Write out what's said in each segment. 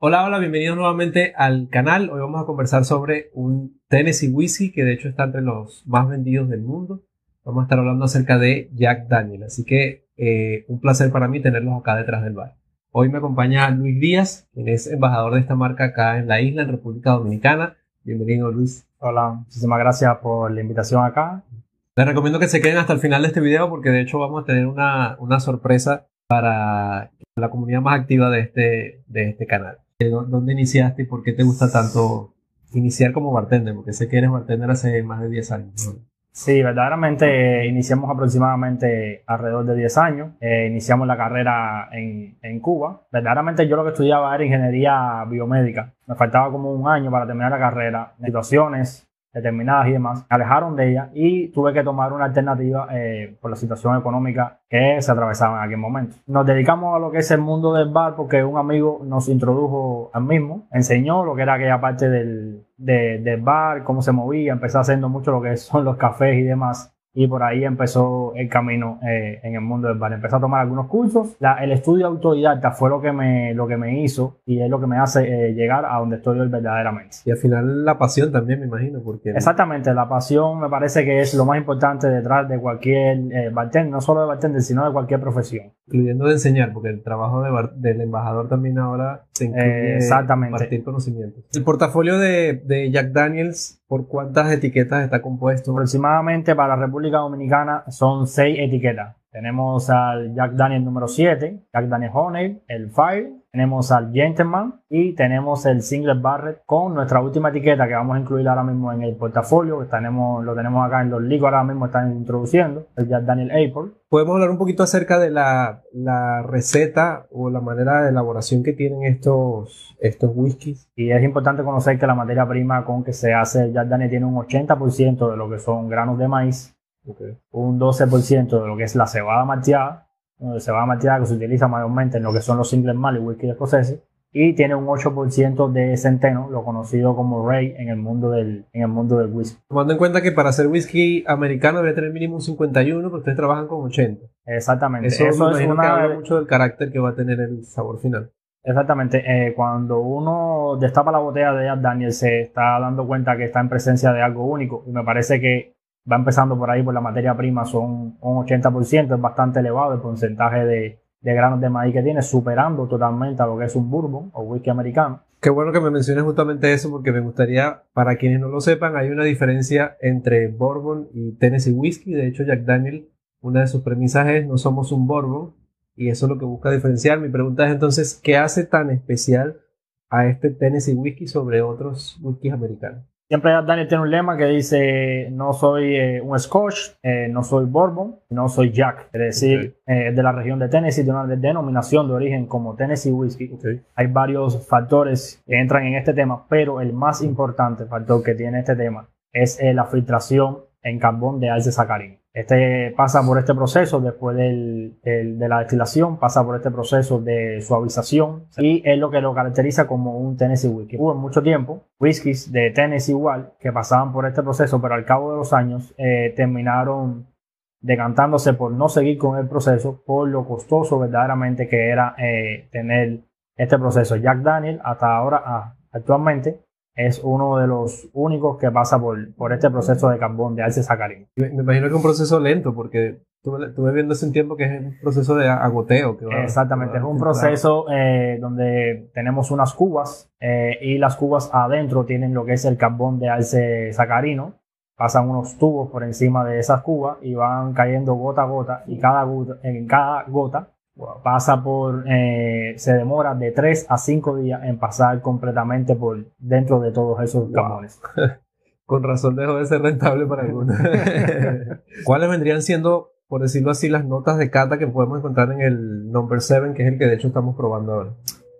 Hola, hola, bienvenidos nuevamente al canal. Hoy vamos a conversar sobre un Tennessee Whiskey que de hecho está entre los más vendidos del mundo. Vamos a estar hablando acerca de Jack Daniel, así que eh, un placer para mí tenerlos acá detrás del bar. Hoy me acompaña Luis Díaz, quien es embajador de esta marca acá en la isla, en República Dominicana. Bienvenido, Luis. Hola, muchísimas gracias por la invitación acá. Les recomiendo que se queden hasta el final de este video porque de hecho vamos a tener una, una sorpresa para la comunidad más activa de este, de este canal. ¿Dónde iniciaste y por qué te gusta tanto iniciar como bartender? Porque sé que eres bartender hace más de 10 años. Sí, verdaderamente iniciamos aproximadamente alrededor de 10 años. Eh, iniciamos la carrera en, en, Cuba. Verdaderamente yo lo que estudiaba era ingeniería biomédica. Me faltaba como un año para terminar la carrera. Situaciones determinadas y demás, me alejaron de ella y tuve que tomar una alternativa eh, por la situación económica que se atravesaba en aquel momento. Nos dedicamos a lo que es el mundo del bar porque un amigo nos introdujo al mismo, enseñó lo que era aquella parte del, del bar, cómo se movía, empezó haciendo mucho lo que son los cafés y demás y por ahí empezó el camino eh, en el mundo del bar. Empecé a tomar algunos cursos. el estudio autodidacta fue lo que me, lo que me hizo y es lo que me hace eh, llegar a donde estoy hoy verdaderamente. Y al final la pasión también, me imagino. porque Exactamente, la pasión me parece que es lo más importante detrás de cualquier eh, bartender, no solo de bartender, sino de cualquier profesión. Incluyendo de enseñar, porque el trabajo del embajador también ahora se incluye Exactamente. compartir conocimientos. El portafolio de, de Jack Daniels, ¿por cuántas etiquetas está compuesto? Aproximadamente para la República Dominicana son seis etiquetas. Tenemos al Jack Daniel número 7, Jack Daniel Honey, el Fire, tenemos al Gentleman y tenemos el Single Barrett con nuestra última etiqueta que vamos a incluir ahora mismo en el portafolio, que tenemos, lo tenemos acá en los ligos ahora mismo están introduciendo, el Jack Daniel Apple. Podemos hablar un poquito acerca de la, la, receta o la manera de elaboración que tienen estos, estos whiskies. Y es importante conocer que la materia prima con que se hace el Jack Daniel tiene un 80% de lo que son granos de maíz un 12% de lo que es la cebada malteada, la cebada malteada que se utiliza mayormente en lo que son los singles mal y whisky escoceses, y tiene un 8% de centeno, lo conocido como Ray en el mundo del, en el mundo del whisky. Tomando en cuenta que para hacer whisky americano debe tener mínimo un 51, pero ustedes trabajan con 80. Exactamente. Eso, es una... mucho del carácter que va a tener el sabor final. Exactamente. Eh, cuando uno destapa la botella de Jack Daniel se está dando cuenta que está en presencia de algo único y me parece que va empezando por ahí por la materia prima, son un 80%, es bastante elevado el porcentaje de, granos de maíz que tiene, superando totalmente a lo que es un bourbon o whisky americano. Qué bueno que me menciones justamente eso porque me gustaría, para quienes no lo sepan, hay una diferencia entre bourbon y Tennessee whiskey. De hecho, Jack Daniel, una de sus premisas es no somos un bourbon y eso es lo que busca diferenciar. Mi pregunta es entonces, ¿qué hace tan especial a este Tennessee whiskey sobre otros whiskies americanos? Siempre Daniel tiene un lema que dice, no soy eh, un Scotch, eh, no soy Bourbon, no soy Jack. Es decir, eh, de la región de Tennessee, de una denominación de origen como Tennessee Whiskey. Hay varios factores que entran en este tema, pero el más importante factor que tiene este tema es la filtración en carbón de alce sacarina. Este pasa por este proceso después del, de la destilación, pasa por este proceso de suavización y es lo que lo caracteriza como un Tennessee Whiskey. Hubo mucho tiempo whiskies de Tennessee igual que pasaban por este proceso, pero al cabo de los años eh, terminaron decantándose por no seguir con el proceso por lo costoso verdaderamente que era eh, tener este proceso. Jack Daniel hasta ahora, ah, actualmente, es uno de los únicos que pasa por, por este proceso de carbón de alce sacarina. Me, imagino que es un proceso lento porque estuve, viendo hace un tiempo que es un proceso de agoteo. Exactamente, es un proceso eh, donde tenemos unas cubas eh, y las cubas adentro tienen lo que es el carbón de alce sacarino. Pasan unos tubos por encima de esas cubas y van cayendo gota a gota y cada en cada gota pasa por, eh, se demora de 3 a 5 días en pasar completamente por dentro de todos esos camones. Con razón dejó de ser rentable para algunos. ¿Cuáles vendrían siendo, por decirlo así, las notas de cata que podemos encontrar en el number 7, que es el que de hecho estamos probando ahora?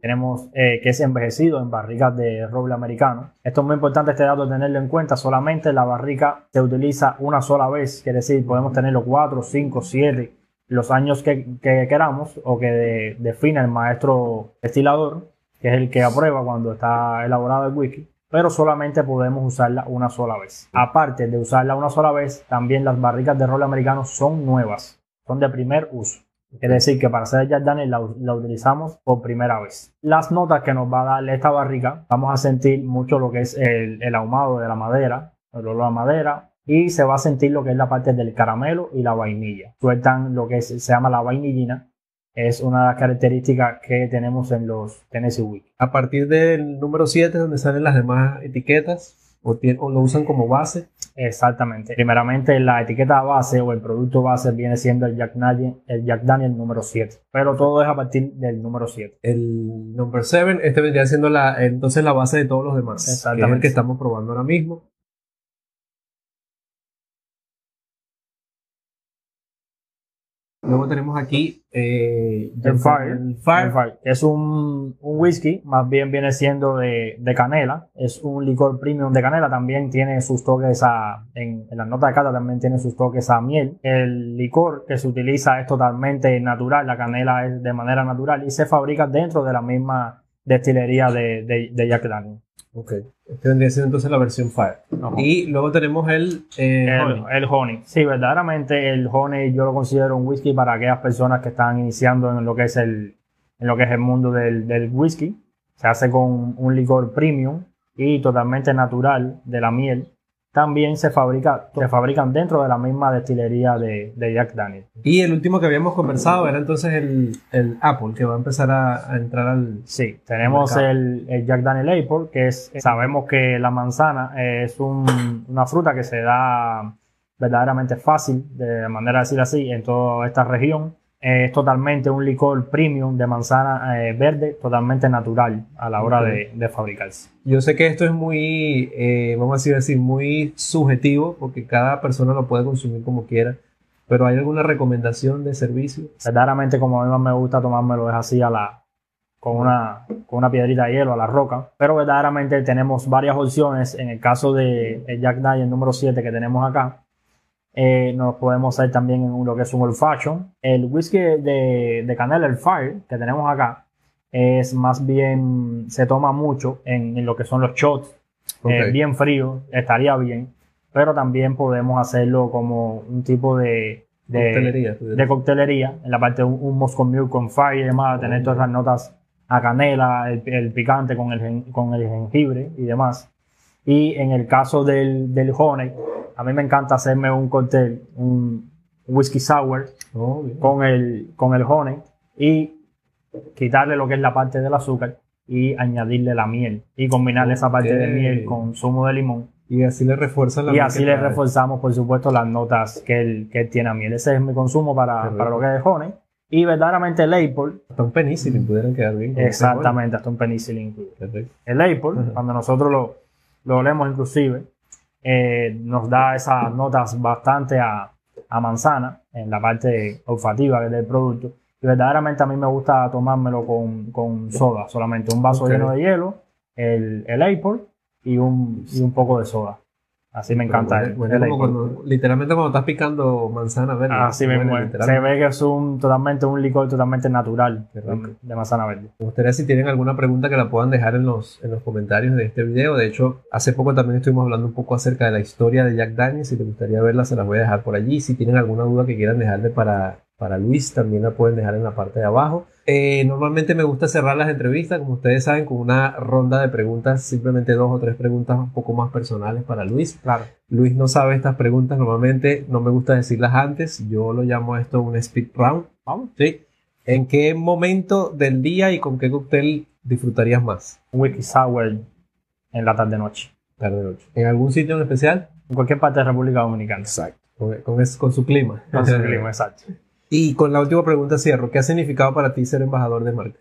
Tenemos eh, que es envejecido en barricas de roble americano. Esto es muy importante este dato tenerlo en cuenta. Solamente la barrica se utiliza una sola vez, quiere decir, podemos tenerlo 4, 5, 7 los años que, queramos o que define el maestro estilador, que es el que aprueba cuando está elaborado el wiki, pero solamente podemos usarla una sola vez. Aparte de usarla una sola vez, también las barricas de rol americano son nuevas, son de primer uso. Quiere decir que para hacer Jack Daniel la, la, utilizamos por primera vez. Las notas que nos va a dar esta barrica, vamos a sentir mucho lo que es el, el ahumado de la madera, el olor a madera, y se va a sentir lo que es la parte del caramelo y la vainilla. Sueltan lo que se llama la vainillina, es una de las características que tenemos en los Tennessee Week. A partir del número 7 donde salen las demás etiquetas o, lo usan como base. Exactamente. Primeramente la etiqueta base o el producto base viene siendo el Jack Daniel, el Jack Daniel número 7. Pero todo es a partir del número 7. El número 7, este vendría siendo la, entonces la base de todos los demás. Exactamente. Que es el que estamos probando ahora mismo. Luego tenemos aquí eh, el, Fire, Es un, un, whisky, más bien viene siendo de, de, canela. Es un licor premium de canela. También tiene sus toques a. En, en las notas de cata también tiene sus toques a miel. El licor que se utiliza es totalmente natural. La canela es de manera natural y se fabrica dentro de la misma destilería de, de, de Jack Daniel. Ok. Este vendría siendo entonces la versión Fire. Y luego tenemos el, eh, honey. el Honey. Sí, verdaderamente el Honey yo lo considero un whisky para aquellas personas que están iniciando en lo que es el, en lo que es el mundo del, del whisky. Se hace con un licor premium y totalmente natural de la miel también se, fabrica, se fabrican dentro de la misma destilería de, Jack Daniel. Y el último que habíamos conversado era entonces el, Apple, que va a empezar a, entrar al... Sí, tenemos el, Jack Daniel Apple, que es, sabemos que la manzana es una fruta que se da verdaderamente fácil, de manera de decir así, en toda esta región es totalmente un licor premium de manzana eh, verde, totalmente natural a la hora de, fabricarse. Yo sé que esto es muy, eh, vamos a decir muy subjetivo, porque cada persona lo puede consumir como quiera. Pero ¿hay alguna recomendación de servicio? Verdaderamente, como a mí más me gusta tomármelo, es así a la, con una, con una piedrita de hielo a la roca. Pero verdaderamente tenemos varias opciones. En el caso de Jack Daniel número 7 que tenemos acá, eh, nos podemos hacer también en lo que es un old fashion. El whisky de, de canela, el Fire, que tenemos acá, es más bien, se toma mucho en, lo que son los shots, eh, bien frío, estaría bien, pero también podemos hacerlo como un tipo de, de, coctelería, en la parte de un, un Moscow Milk con Fire y demás, tener todas las notas a canela, el, picante con el, con el jengibre y demás. Y en el caso del, del honey, a mí me encanta hacerme un cóctel, un whisky sour oh, con, el, con el honey y quitarle lo que es la parte del azúcar y añadirle la miel y combinarle esa parte de miel con zumo de limón. Y así le refuerzan la Y así le reforzamos, por supuesto, las notas que él, que tiene a miel. Ese es mi consumo para, para lo que es honey. Y verdaderamente el Apple. Hasta un penicillin pudieran quedar bien. Exactamente, hasta un penicillin. El Apple, cuando nosotros lo, lo olemos inclusive, eh, nos da esas notas bastante a, manzana en la parte olfativa del producto. Y verdaderamente a mí me gusta tomármelo con, soda, solamente un vaso lleno de hielo, el, el Apple y un, y un poco de soda. Así me encanta. literalmente cuando estás picando manzana verde. Así me Se ve que es un totalmente un licor totalmente natural de manzana verde. Me gustaría si tienen alguna pregunta que la puedan dejar en los, en los comentarios de este video. De hecho, hace poco también estuvimos hablando un poco acerca de la historia de Jack Daniels. Si te gustaría verla, se las voy a dejar por allí. Si tienen alguna duda que quieran dejarle para, para Luis, también la pueden dejar en la parte de abajo. Eh, normalmente me gusta cerrar las entrevistas, como ustedes saben, con una ronda de preguntas, simplemente dos o tres preguntas un poco más personales para Luis. Claro. Luis no sabe estas preguntas, normalmente no me gusta decirlas antes, yo lo llamo esto un speed round. Vamos. ¿Sí? ¿En qué momento del día y con qué cóctel disfrutarías más? Un whisky sour en la tarde-noche. Tarde-noche. ¿En algún sitio en especial? En cualquier parte de República Dominicana. Exacto. Con, con su clima. Con su clima, exacto. Y con la última pregunta cierro. ¿Qué ha significado para ti ser embajador de marca?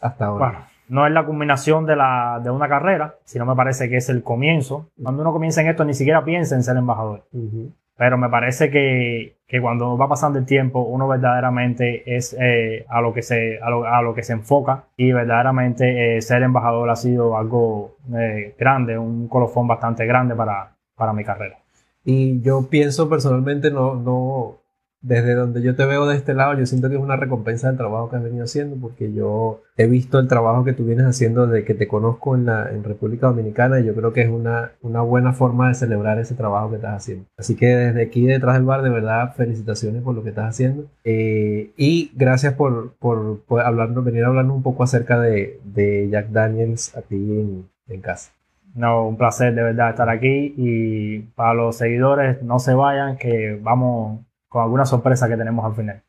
Hasta ahora. Bueno, no es la culminación de, la, de una carrera, sino me parece que es el comienzo. Cuando uno comienza en esto, ni siquiera piensa en ser embajador. Pero me parece que, que, cuando va pasando el tiempo, uno verdaderamente es eh, a, lo que se, a, lo, que se enfoca y verdaderamente eh, ser embajador ha sido algo eh, grande, un colofón bastante grande para, para mi carrera. Y yo pienso personalmente, no, no, desde donde yo te veo de este lado, yo siento que es una recompensa del trabajo que has venido haciendo, porque yo he visto el trabajo que tú vienes haciendo desde que te conozco en, la, República Dominicana y yo creo que es una, una buena forma de celebrar ese trabajo que estás haciendo. Así que desde aquí detrás del bar, de verdad, felicitaciones por lo que estás haciendo. Eh, y gracias por, por, venir a hablarnos un poco acerca de, de Jack Daniels aquí en, en casa. No, un placer de verdad estar aquí y para los seguidores no se vayan que vamos con alguna sorpresa que tenemos al final.